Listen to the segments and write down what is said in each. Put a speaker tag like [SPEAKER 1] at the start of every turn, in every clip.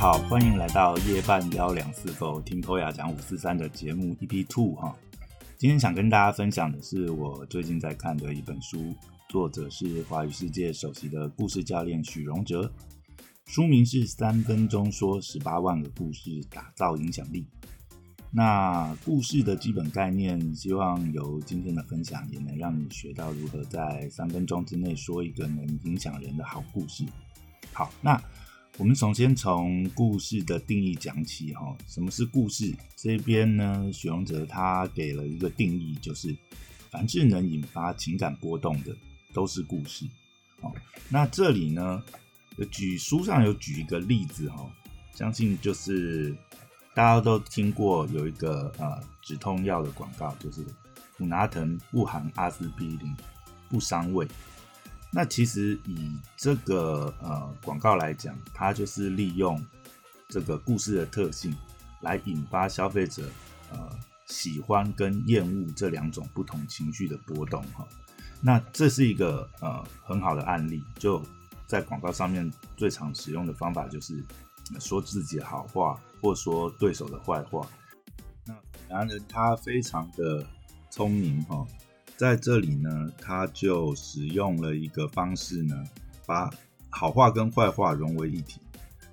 [SPEAKER 1] 好，欢迎来到夜半幺两四狗听托雅讲五四三的节目 EP Two 哈。今天想跟大家分享的是我最近在看的一本书，作者是华语世界首席的故事教练许荣哲，书名是《三分钟说十八万个故事，打造影响力》。那故事的基本概念，希望由今天的分享也能让你学到如何在三分钟之内说一个能影响人的好故事。好，那我们首先从故事的定义讲起哈。什么是故事？这边呢，许荣哲他给了一个定义，就是凡是能引发情感波动的都是故事。哦，那这里呢，举书上有举一个例子哈，相信就是。大家都听过有一个呃止痛药的广告，就是普拿疼不含阿司匹林，不伤胃。那其实以这个呃广告来讲，它就是利用这个故事的特性来引发消费者呃喜欢跟厌恶这两种不同情绪的波动哈。那这是一个呃很好的案例，就在广告上面最常使用的方法就是。说自己的好话，或说对手的坏话。那男人他非常的聪明哈，在这里呢，他就使用了一个方式呢，把好话跟坏话融为一体。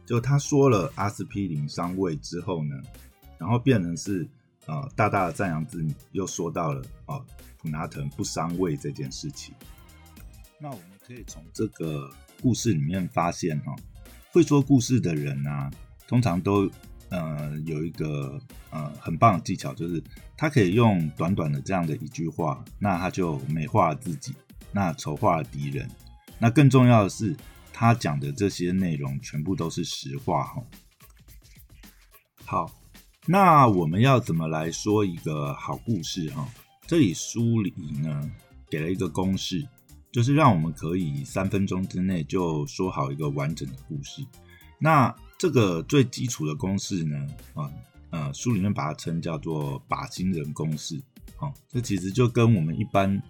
[SPEAKER 1] 就他说了阿司匹林伤胃之后呢，然后变成是呃大大的赞扬自己，又说到了哦普拿疼不伤胃这件事情。那我们可以从这个故事里面发现哈。会说故事的人呢，通常都呃有一个呃很棒的技巧，就是他可以用短短的这样的一句话，那他就美化了自己，那丑化了敌人。那更重要的是，他讲的这些内容全部都是实话哈。好，那我们要怎么来说一个好故事哈？这里书里呢给了一个公式。就是让我们可以三分钟之内就说好一个完整的故事。那这个最基础的公式呢？啊，呃，书里面把它称叫做靶心人公式。啊，这其实就跟我们一般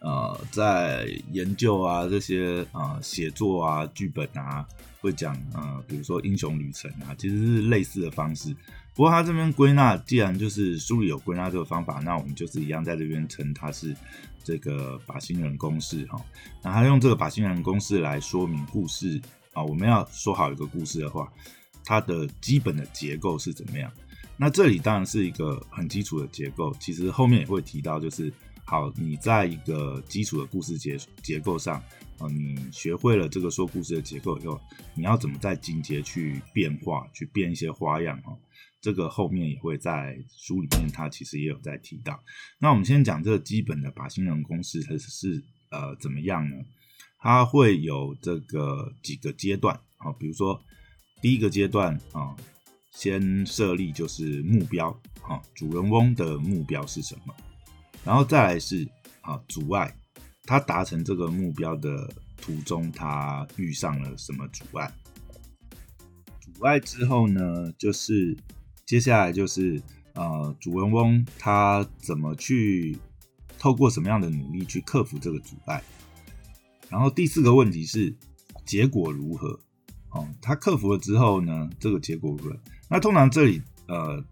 [SPEAKER 1] 呃在研究啊这些啊写作啊剧本啊会讲啊，比如说英雄旅程啊，其实是类似的方式。不过他这边归纳，既然就是书里有归纳这个方法，那我们就是一样在这边称它是这个靶心人公式哈。那他用这个靶心人公式来说明故事啊，我们要说好一个故事的话，它的基本的结构是怎么样？那这里当然是一个很基础的结构，其实后面也会提到，就是好，你在一个基础的故事结结构上啊，你学会了这个说故事的结构以后，你要怎么在进阶去变化，去变一些花样哈？这个后面也会在书里面，它其实也有在提到。那我们先讲这个基本的靶心人公式，它是呃怎么样呢？它会有这个几个阶段啊，比如说第一个阶段啊，先设立就是目标啊，主人翁的目标是什么？然后再来是啊阻碍，他达成这个目标的途中，他遇上了什么阻碍？阻碍之后呢，就是。接下来就是呃，主人翁他怎么去透过什么样的努力去克服这个阻碍？然后第四个问题是结果如何？哦，他克服了之后呢，这个结果如何？那通常这里呃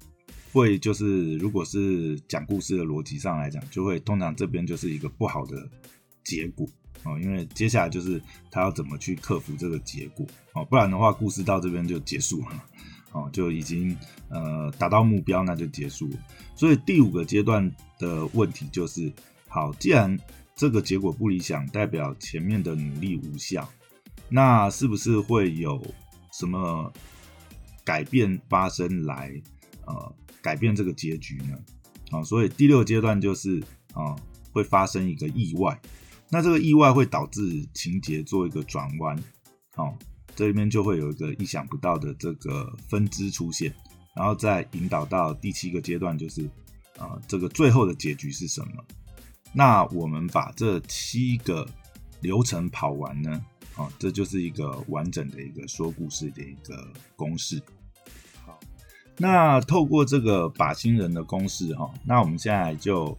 [SPEAKER 1] 会就是如果是讲故事的逻辑上来讲，就会通常这边就是一个不好的结果哦，因为接下来就是他要怎么去克服这个结果哦，不然的话故事到这边就结束了。哦，就已经呃达到目标，那就结束了。所以第五个阶段的问题就是：好，既然这个结果不理想，代表前面的努力无效，那是不是会有什么改变发生来呃改变这个结局呢？啊，所以第六阶段就是啊会发生一个意外，那这个意外会导致情节做一个转弯，好。这里面就会有一个意想不到的这个分支出现，然后再引导到第七个阶段，就是啊，这个最后的结局是什么？那我们把这七个流程跑完呢？啊，这就是一个完整的一个说故事的一个公式。好，那透过这个靶心人的公式哈，那我们现在就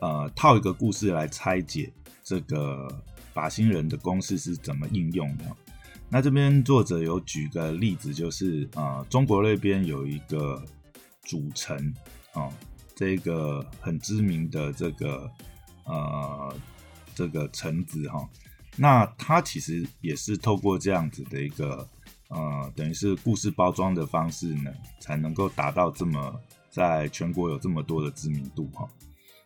[SPEAKER 1] 呃套一个故事来拆解这个靶心人的公式是怎么应用的。那这边作者有举个例子，就是啊，中国那边有一个主城哦，这个很知名的这个呃这个橙子哈，那他其实也是透过这样子的一个呃，等于是故事包装的方式呢，才能够达到这么在全国有这么多的知名度哈。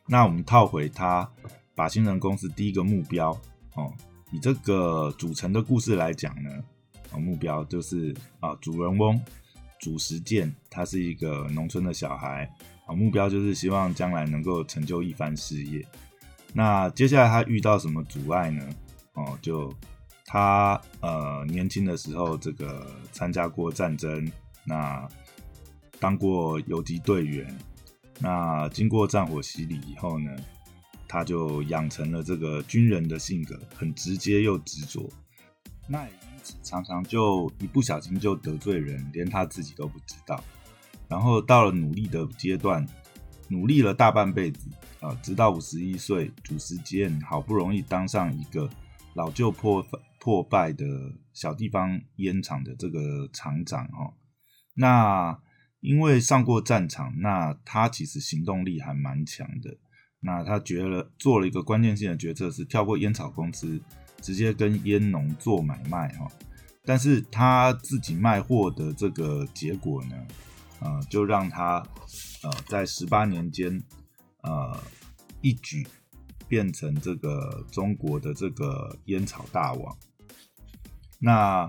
[SPEAKER 1] 那我们套回他把新人公司第一个目标哦。以这个组成的故事来讲呢，啊，目标就是啊，主人翁主实践，他是一个农村的小孩，啊，目标就是希望将来能够成就一番事业。那接下来他遇到什么阻碍呢？哦，就他呃年轻的时候，这个参加过战争，那当过游击队员，那经过战火洗礼以后呢？他就养成了这个军人的性格，很直接又执着。那也因此常常就一不小心就得罪人，连他自己都不知道。然后到了努力的阶段，努力了大半辈子啊，直到五十一岁，主时间好不容易当上一个老旧破破败的小地方烟厂的这个厂长哈。那因为上过战场，那他其实行动力还蛮强的。那他觉得做了一个关键性的决策，是跳过烟草公司，直接跟烟农做买卖哈。但是他自己卖货的这个结果呢，呃，就让他呃在十八年间，呃一举变成这个中国的这个烟草大王。那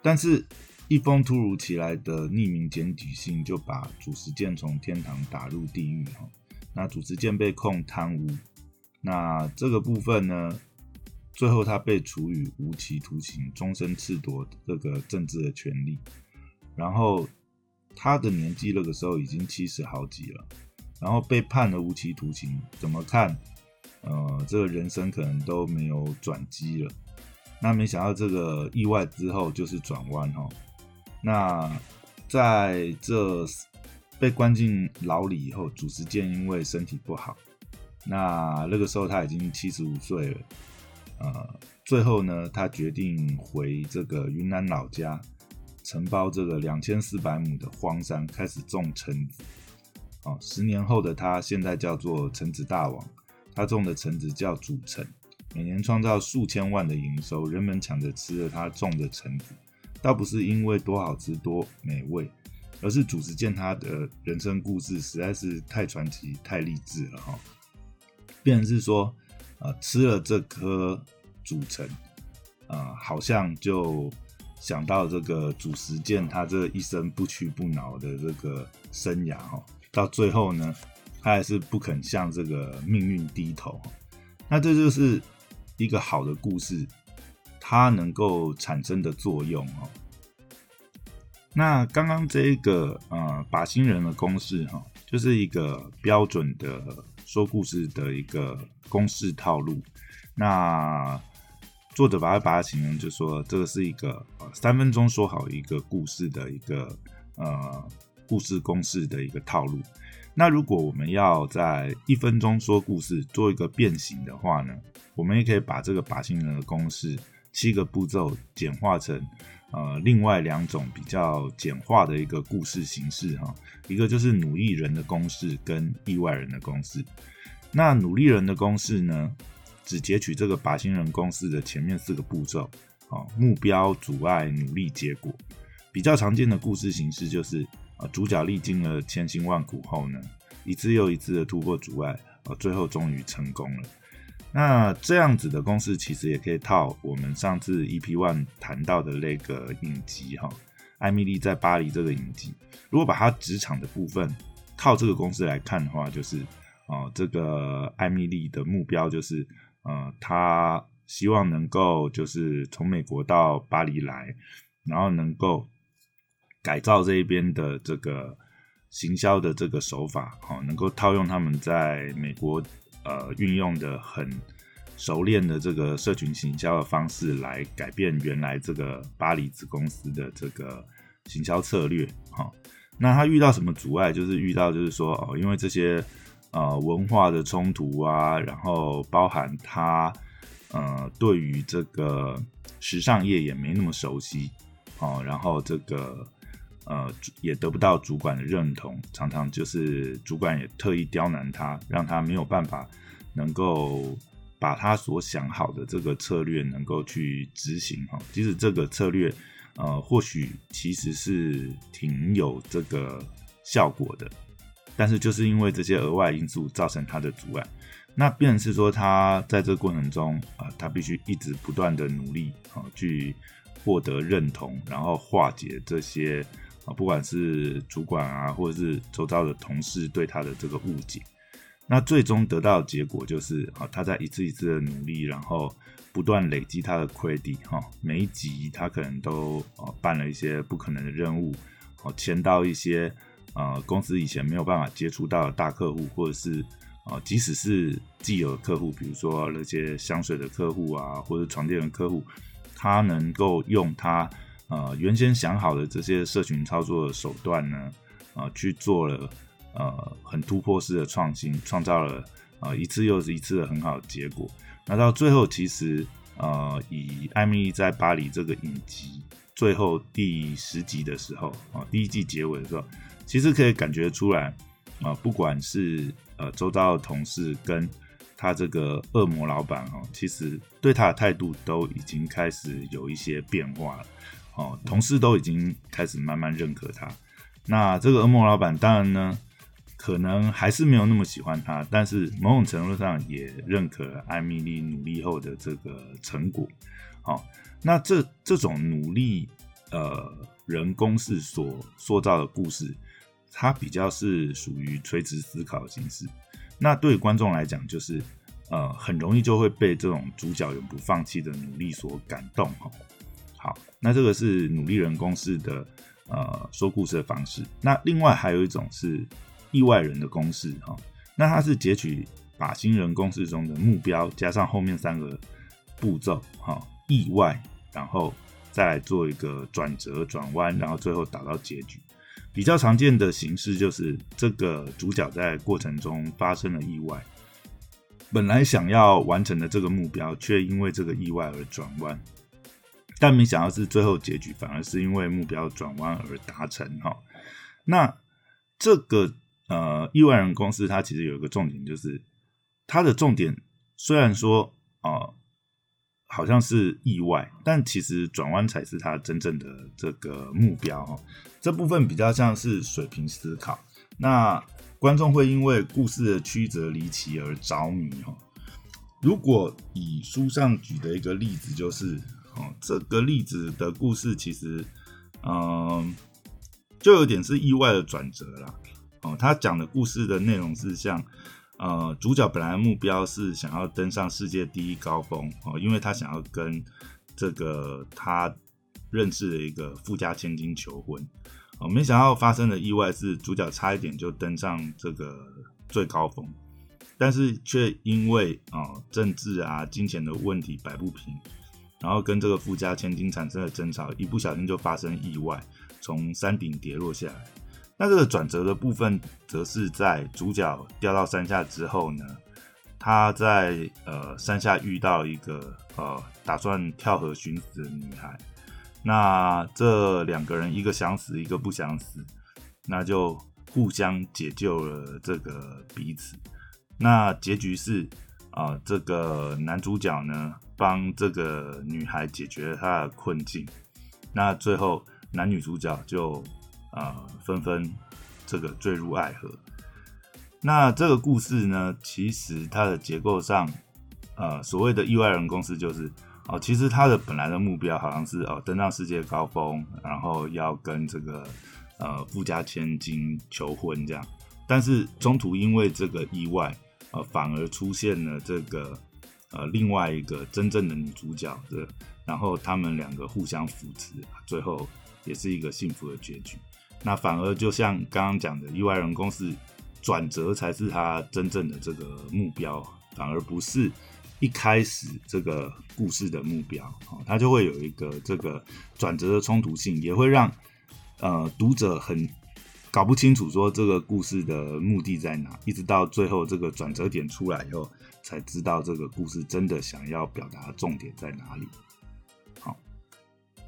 [SPEAKER 1] 但是，一封突如其来的匿名检举信，就把主持剑从天堂打入地狱哈。那主持剑被控贪污，那这个部分呢，最后他被处以无期徒刑，终身褫夺这个政治的权利。然后他的年纪那个时候已经七十好几了，然后被判了无期徒刑，怎么看？呃，这个人生可能都没有转机了。那没想到这个意外之后就是转弯哈。那在这。被关进牢里以后，主持健因为身体不好，那那个时候他已经七十五岁了，呃，最后呢，他决定回这个云南老家，承包这个两千四百亩的荒山，开始种橙子。哦，十年后的他现在叫做橙子大王，他种的橙子叫主橙，每年创造数千万的营收，人们抢着吃了他种的橙子，倒不是因为多好吃多美味。而是主持见他的人生故事实在是太传奇、太励志了哈。变成是说，呃，吃了这颗主橙，呃，好像就想到这个主持见他这一生不屈不挠的这个生涯哈。到最后呢，他还是不肯向这个命运低头。那这就是一个好的故事，它能够产生的作用哦。那刚刚这一个呃把新人的公式哈，就是一个标准的说故事的一个公式套路。那作者把它把它形容就说这个是一个呃三分钟说好一个故事的一个呃故事公式的一个套路。那如果我们要在一分钟说故事做一个变形的话呢，我们也可以把这个把新人的公式七个步骤简化成。呃，另外两种比较简化的一个故事形式哈，一个就是努力人的公式跟意外人的公式。那努力人的公式呢，只截取这个靶心人公式的前面四个步骤，啊，目标、阻碍、努力、结果。比较常见的故事形式就是啊，主角历经了千辛万苦后呢，一次又一次的突破阻碍，啊，最后终于成功了。那这样子的公式其实也可以套我们上次 EP One 谈到的那个影集哈，艾米丽在巴黎这个影集。如果把她职场的部分套这个公式来看的话，就是哦，这个艾米丽的目标就是呃，她希望能够就是从美国到巴黎来，然后能够改造这一边的这个行销的这个手法，哈，能够套用他们在美国。呃，运用的很熟练的这个社群行销的方式来改变原来这个巴黎子公司的这个行销策略，哈。那他遇到什么阻碍？就是遇到就是说哦，因为这些呃文化的冲突啊，然后包含他呃，对于这个时尚业也没那么熟悉，哦，然后这个呃也得不到主管的认同，常常就是主管也特意刁难他，让他没有办法能够把他所想好的这个策略能够去执行哈。即使这个策略呃或许其实是挺有这个效果的，但是就是因为这些额外因素造成他的阻碍。那便是说，他在这个过程中啊，他必须一直不断的努力啊，去获得认同，然后化解这些啊，不管是主管啊，或者是周遭的同事对他的这个误解。那最终得到的结果就是啊，他在一次一次的努力，然后不断累积他的 credit 哈，每一集他可能都啊办了一些不可能的任务，哦，签到一些呃公司以前没有办法接触到的大客户，或者是。啊，即使是既有的客户，比如说那些香水的客户啊，或者床垫的客户，他能够用他呃原先想好的这些社群操作的手段呢，啊，去做了呃很突破式的创新，创造了啊一次又是一次的很好的结果。那到最后，其实呃以艾米丽在巴黎这个影集最后第十集的时候啊，第一季结尾的时候，其实可以感觉出来啊，不管是呃，周遭的同事跟他这个恶魔老板哦，其实对他的态度都已经开始有一些变化了哦。同事都已经开始慢慢认可他。那这个恶魔老板当然呢，可能还是没有那么喜欢他，但是某种程度上也认可艾米丽努力后的这个成果。好，那这这种努力呃人公式所塑造的故事。它比较是属于垂直思考的形式，那对观众来讲，就是呃很容易就会被这种主角永不放弃的努力所感动哈。那这个是努力人公式的呃说故事的方式。那另外还有一种是意外人的公式哈，那它是截取靶心人公式中的目标，加上后面三个步骤哈，意外，然后再来做一个转折转弯，然后最后达到结局。比较常见的形式就是这个主角在过程中发生了意外，本来想要完成的这个目标，却因为这个意外而转弯，但没想到是最后结局反而是因为目标转弯而达成哈。那这个呃意外人公司它其实有一个重点，就是它的重点虽然说啊。好像是意外，但其实转弯才是它真正的这个目标哈。这部分比较像是水平思考，那观众会因为故事的曲折离奇而着迷哈。如果以书上举的一个例子，就是哦，这个例子的故事其实，嗯，就有点是意外的转折啦。哦，他讲的故事的内容是像。呃，主角本来目标是想要登上世界第一高峰哦，因为他想要跟这个他认识的一个富家千金求婚哦，没想到发生的意外是主角差一点就登上这个最高峰，但是却因为啊政治啊金钱的问题摆不平，然后跟这个富家千金产生了争吵，一不小心就发生意外，从山顶跌落下来。那这个转折的部分，则是在主角掉到山下之后呢，他在呃山下遇到一个呃打算跳河寻死的女孩，那这两个人一个想死，一个不想死，那就互相解救了这个彼此。那结局是啊，这个男主角呢帮这个女孩解决她的困境，那最后男女主角就。啊，纷纷这个坠入爱河。那这个故事呢，其实它的结构上，呃，所谓的意外人公司就是哦，其实它的本来的目标好像是哦，登上世界高峰，然后要跟这个呃富家千金求婚这样。但是中途因为这个意外，呃，反而出现了这个呃另外一个真正的女主角的，然后他们两个互相扶持，最后也是一个幸福的结局。那反而就像刚刚讲的，意外人公司转折才是他真正的这个目标，反而不是一开始这个故事的目标。哦，他就会有一个这个转折的冲突性，也会让呃读者很搞不清楚说这个故事的目的在哪，一直到最后这个转折点出来以后，才知道这个故事真的想要表达的重点在哪里。好，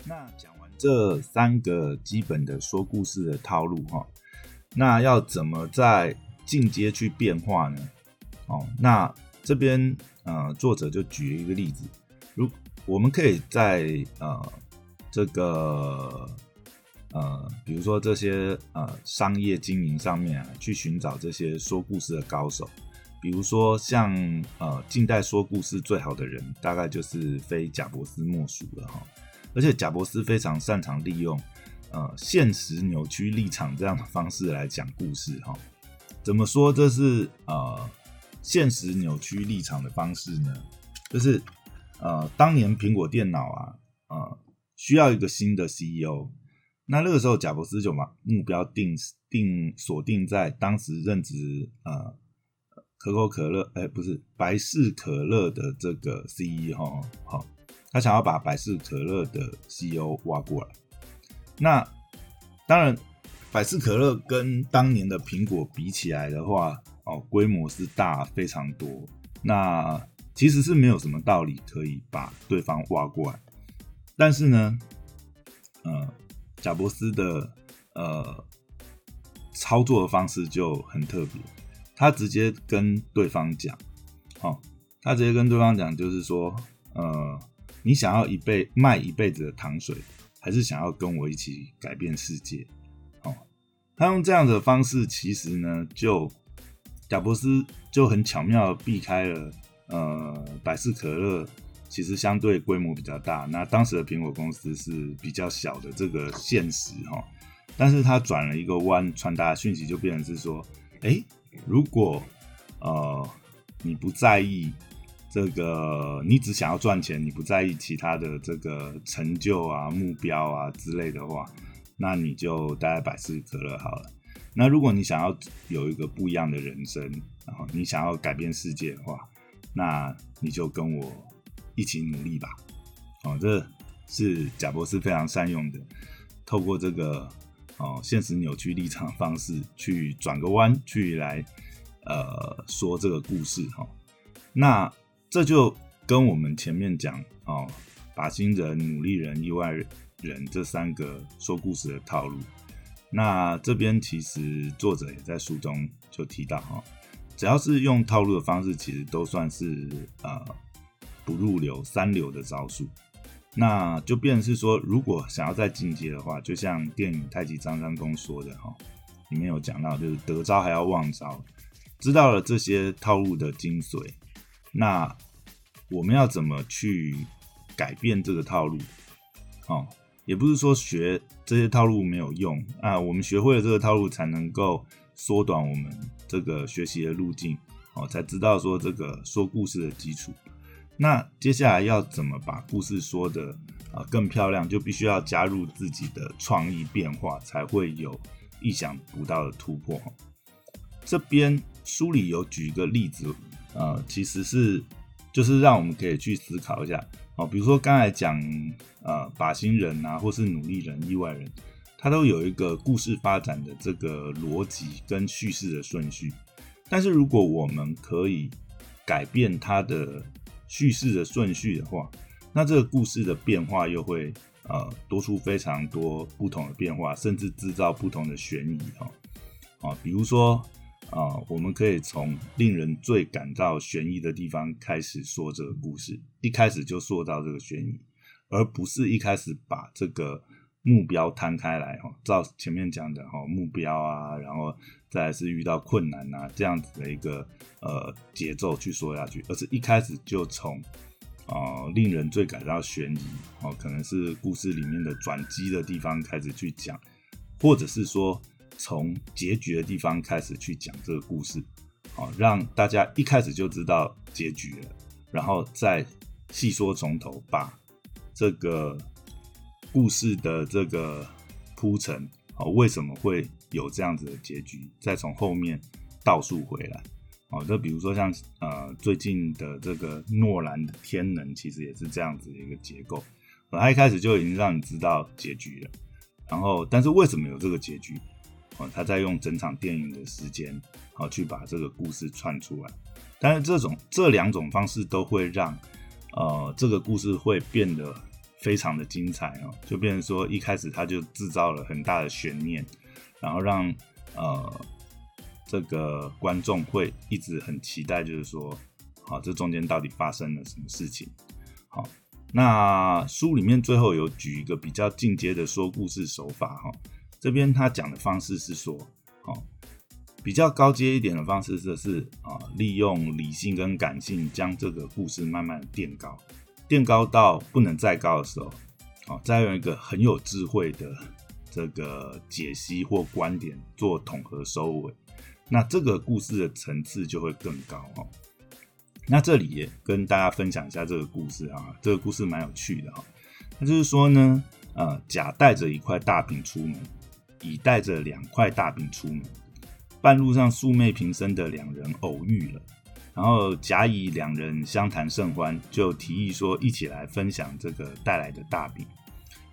[SPEAKER 1] 那讲完这三个基本的说故事的套路哈，那要怎么在进阶去变化呢？哦，那这边呃作者就举了一个例子，如我们可以在呃这个。呃，比如说这些呃商业经营上面啊，去寻找这些说故事的高手，比如说像呃近代说故事最好的人，大概就是非贾伯斯莫属了哈。而且贾伯斯非常擅长利用呃现实扭曲立场这样的方式来讲故事哈。怎么说这是呃现实扭曲立场的方式呢？就是呃当年苹果电脑啊呃需要一个新的 CEO。那那个时候，贾伯斯就把目标定定锁定在当时任职呃可口可乐，哎，不是百事可乐的这个 CEO 哈，他想要把百事可乐的 CEO 挖过来。那当然，百事可乐跟当年的苹果比起来的话，哦，规模是大非常多。那其实是没有什么道理可以把对方挖过来，但是呢，呃。贾伯斯的呃操作的方式就很特别，他直接跟对方讲，哦，他直接跟对方讲，就是说，呃，你想要一辈卖一辈子的糖水，还是想要跟我一起改变世界？哦，他用这样的方式，其实呢，就贾伯斯就很巧妙避开了呃百事可乐。其实相对规模比较大，那当时的苹果公司是比较小的这个现实哈，但是他转了一个弯，传达讯息就变成是说，哎，如果呃你不在意这个，你只想要赚钱，你不在意其他的这个成就啊、目标啊之类的话，那你就待在百事可乐好了。那如果你想要有一个不一样的人生，然后你想要改变世界的话，那你就跟我。一起努力吧，哦，这是贾博士非常善用的，透过这个哦现实扭曲立场方式去转个弯，去来呃说这个故事哈。那这就跟我们前面讲哦，把心人、努力人、意外人这三个说故事的套路。那这边其实作者也在书中就提到哈，只要是用套路的方式，其实都算是呃。不入流三流的招数，那就变是说，如果想要再进阶的话，就像电影《太极张三公》说的哈，里面有讲到，就是得招还要忘招。知道了这些套路的精髓，那我们要怎么去改变这个套路？哦，也不是说学这些套路没有用啊，我们学会了这个套路，才能够缩短我们这个学习的路径哦，才知道说这个说故事的基础。那接下来要怎么把故事说的啊更漂亮，就必须要加入自己的创意变化，才会有意想不到的突破。这边书里有举一个例子，呃，其实是就是让我们可以去思考一下哦，比如说刚才讲呃靶心人啊，或是努力人、意外人，他都有一个故事发展的这个逻辑跟叙事的顺序，但是如果我们可以改变它的。叙事的顺序的话，那这个故事的变化又会呃多出非常多不同的变化，甚至制造不同的悬疑哈。啊，比如说啊，我们可以从令人最感到悬疑的地方开始说这个故事，一开始就说到这个悬疑，而不是一开始把这个目标摊开来哈，照前面讲的哈目标啊，然后再是遇到困难啊这样子的一个。呃，节奏去说下去，而是一开始就从啊令人最感到悬疑哦，可能是故事里面的转机的地方开始去讲，或者是说从结局的地方开始去讲这个故事，好让大家一开始就知道结局了，然后再细说从头，把这个故事的这个铺陈哦，为什么会有这样子的结局，再从后面倒数回来。哦，就比如说像呃最近的这个诺兰的《天能》，其实也是这样子的一个结构。他一开始就已经让你知道结局了，然后但是为什么有这个结局？哦，他在用整场电影的时间，好去把这个故事串出来。但是这种这两种方式都会让呃这个故事会变得非常的精彩哦，就变成说一开始他就制造了很大的悬念，然后让呃这个观众会一直很期待，就是说，好这中间到底发生了什么事情？好，那书里面最后有举一个比较进阶的说故事手法哈，这边他讲的方式是说，好。比较高阶一点的方式就是啊，利用理性跟感性将这个故事慢慢垫高，垫高到不能再高的时候，好，再用一个很有智慧的这个解析或观点做统合收尾，那这个故事的层次就会更高哦。那这里也跟大家分享一下这个故事啊，这个故事蛮有趣的哈。那就是说呢，呃，甲带着一块大饼出门，乙带着两块大饼出门。半路上素昧平生的两人偶遇了，然后甲乙两人相谈甚欢，就提议说一起来分享这个带来的大饼。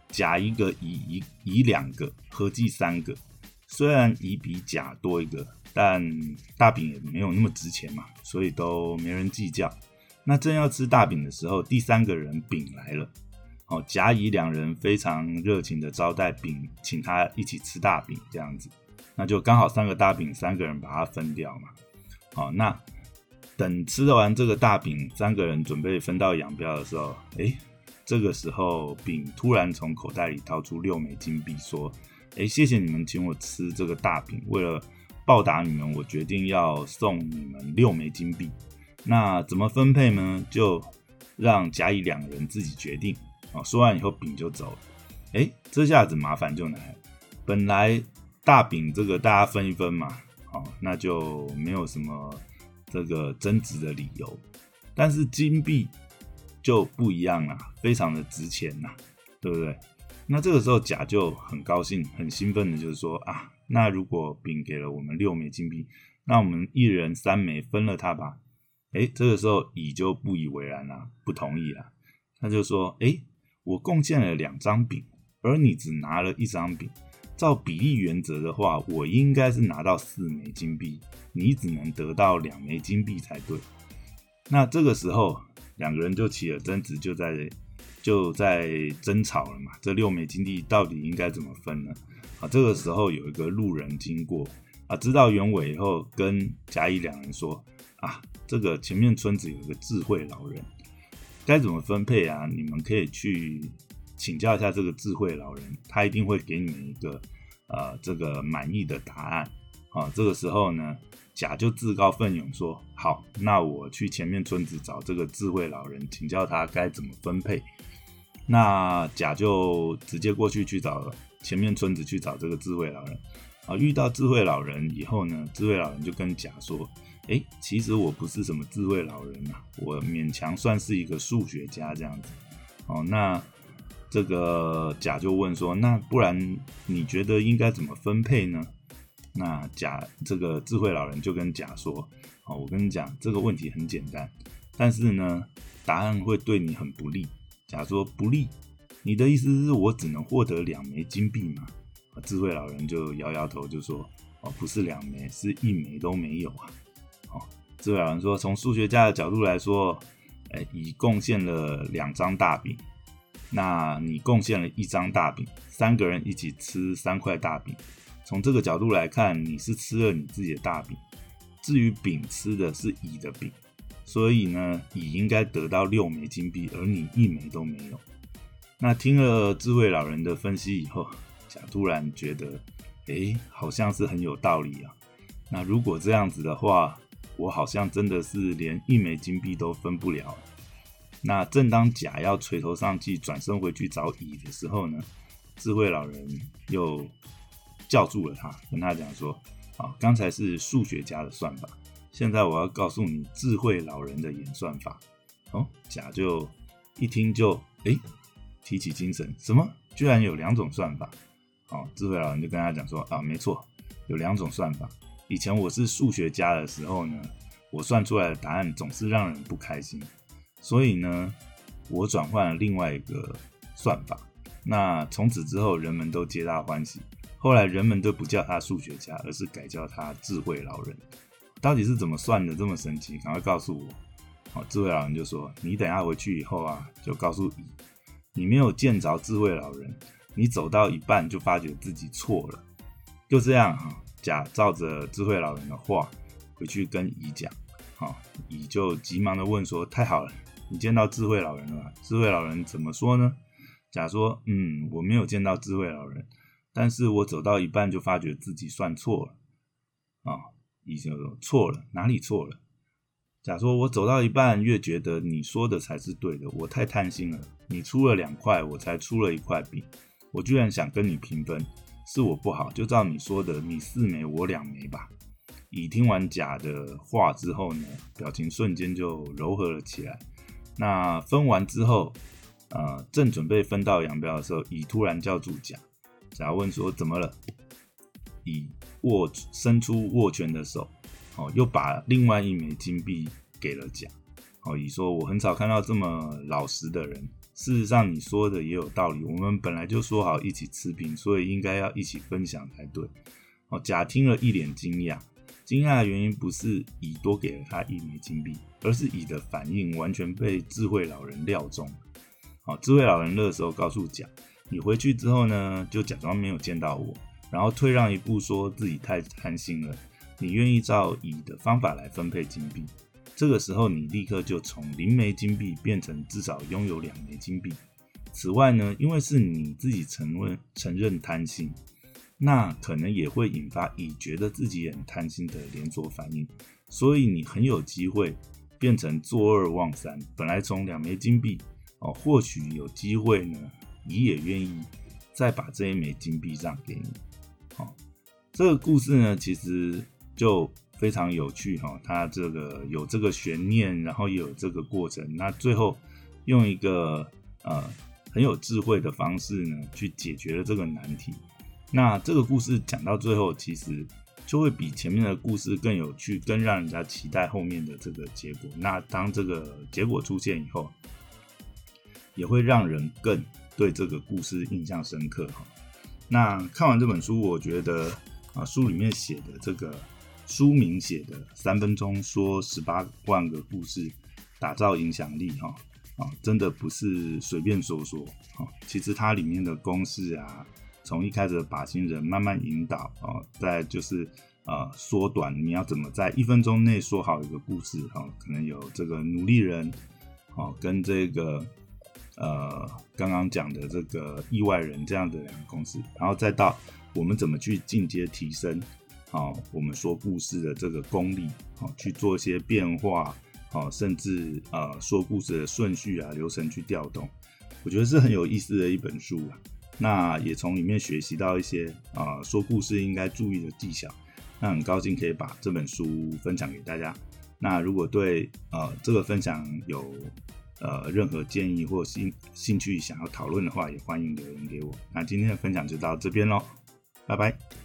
[SPEAKER 1] 甲一个，乙一乙两个，合计三个。虽然乙比甲多一个，但大饼也没有那么值钱嘛，所以都没人计较。那正要吃大饼的时候，第三个人丙来了。哦，甲乙两人非常热情的招待丙，请他一起吃大饼，这样子。那就刚好三个大饼，三个人把它分掉嘛。好，那等吃完这个大饼，三个人准备分道扬镳的时候，哎，这个时候丙突然从口袋里掏出六枚金币，说：“哎，谢谢你们请我吃这个大饼，为了报答你们，我决定要送你们六枚金币。那怎么分配呢？就让甲乙两人自己决定。”哦，说完以后，丙就走了。哎，这下子麻烦就来了，本来。大饼这个大家分一分嘛，好，那就没有什么这个增值的理由。但是金币就不一样了，非常的值钱呐，对不对？那这个时候甲就很高兴、很兴奋的，就是说啊，那如果丙给了我们六枚金币，那我们一人三枚分了它吧。哎，这个时候乙就不以为然了，不同意了。他就说，哎，我贡献了两张饼，而你只拿了一张饼。照比例原则的话，我应该是拿到四枚金币，你只能得到两枚金币才对。那这个时候，两个人就起了争执，就在就在争吵了嘛。这六枚金币到底应该怎么分呢？啊，这个时候有一个路人经过，啊，知道原委以后，跟甲乙两人说：啊，这个前面村子有一个智慧老人，该怎么分配啊？你们可以去。请教一下这个智慧老人，他一定会给你们一个呃这个满意的答案啊。这个时候呢，甲就自告奋勇说：“好，那我去前面村子找这个智慧老人，请教他该怎么分配。”那甲就直接过去去找前面村子去找这个智慧老人啊。遇到智慧老人以后呢，智慧老人就跟甲说：“哎，其实我不是什么智慧老人啊，我勉强算是一个数学家这样子。”哦，那。这个甲就问说：“那不然你觉得应该怎么分配呢？”那甲这个智慧老人就跟甲说：“哦，我跟你讲，这个问题很简单，但是呢，答案会对你很不利。”甲说：“不利？你的意思是我只能获得两枚金币吗？”智慧老人就摇摇头就说：“哦，不是两枚，是一枚都没有啊。”哦，智慧老人说：“从数学家的角度来说，哎，已贡献了两张大饼。”那你贡献了一张大饼，三个人一起吃三块大饼。从这个角度来看，你是吃了你自己的大饼。至于丙吃的是乙的饼，所以呢，乙应该得到六枚金币，而你一枚都没有。那听了智慧老人的分析以后，甲突然觉得，哎，好像是很有道理啊。那如果这样子的话，我好像真的是连一枚金币都分不了。那正当甲要垂头丧气转身回去找乙的时候呢，智慧老人又叫住了他，跟他讲说：“啊，刚才是数学家的算法，现在我要告诉你智慧老人的演算法。”哦，甲就一听就哎提起精神，什么？居然有两种算法？哦，智慧老人就跟他讲说：“啊，没错，有两种算法。以前我是数学家的时候呢，我算出来的答案总是让人不开心。”所以呢，我转换了另外一个算法。那从此之后，人们都皆大欢喜。后来人们都不叫他数学家，而是改叫他智慧老人。到底是怎么算的这么神奇？赶快告诉我！好，智慧老人就说：“你等下回去以后啊，就告诉乙，你没有见着智慧老人，你走到一半就发觉自己错了。”就这样哈，甲照着智慧老人的话回去跟乙讲。好，乙就急忙的问说：“太好了，你见到智慧老人了？智慧老人怎么说呢？”甲说：“嗯，我没有见到智慧老人，但是我走到一半就发觉自己算错了。”啊，乙就说：“错了，哪里错了？”甲说：“我走到一半，越觉得你说的才是对的，我太贪心了。你出了两块，我才出了一块饼，我居然想跟你平分。”是我不好，就照你说的，你四枚，我两枚吧。乙听完甲的话之后呢，表情瞬间就柔和了起来。那分完之后，呃，正准备分道扬镳的时候，乙突然叫住甲，甲问说：“怎么了？”乙握伸出握拳的手，哦，又把另外一枚金币给了甲。哦，乙说：“我很少看到这么老实的人。”事实上，你说的也有道理。我们本来就说好一起持平，所以应该要一起分享才对。哦，甲听了一脸惊讶。惊讶的原因不是乙多给了他一枚金币，而是乙的反应完全被智慧老人料中。好，智慧老人这时候告诉甲：“你回去之后呢，就假装没有见到我，然后退让一步，说自己太贪心了。你愿意照乙的方法来分配金币。”这个时候，你立刻就从零枚金币变成至少拥有两枚金币。此外呢，因为是你自己承认承认贪心，那可能也会引发乙觉得自己很贪心的连锁反应，所以你很有机会变成作二忘三。本来从两枚金币哦，或许有机会呢，乙也愿意再把这一枚金币让给你。好，这个故事呢，其实就。非常有趣哈，它这个有这个悬念，然后有这个过程。那最后用一个呃很有智慧的方式呢，去解决了这个难题。那这个故事讲到最后，其实就会比前面的故事更有趣，更让人家期待后面的这个结果。那当这个结果出现以后，也会让人更对这个故事印象深刻哈。那看完这本书，我觉得啊，书里面写的这个。书名写的三分钟说十八万个故事，打造影响力哈啊，真的不是随便说说哈。其实它里面的公式啊，从一开始的靶心人慢慢引导啊，再就是呃缩短，你要怎么在一分钟内说好一个故事哈？可能有这个努力人哦，跟这个呃刚刚讲的这个意外人这样的两个公司，然后再到我们怎么去进阶提升。好，我们说故事的这个功力，好去做一些变化，好，甚至呃说故事的顺序啊流程去调动，我觉得是很有意思的一本书。那也从里面学习到一些啊说故事应该注意的技巧。那很高兴可以把这本书分享给大家。那如果对呃这个分享有呃任何建议或兴兴趣想要讨论的话，也欢迎留言给我。那今天的分享就到这边喽，拜拜。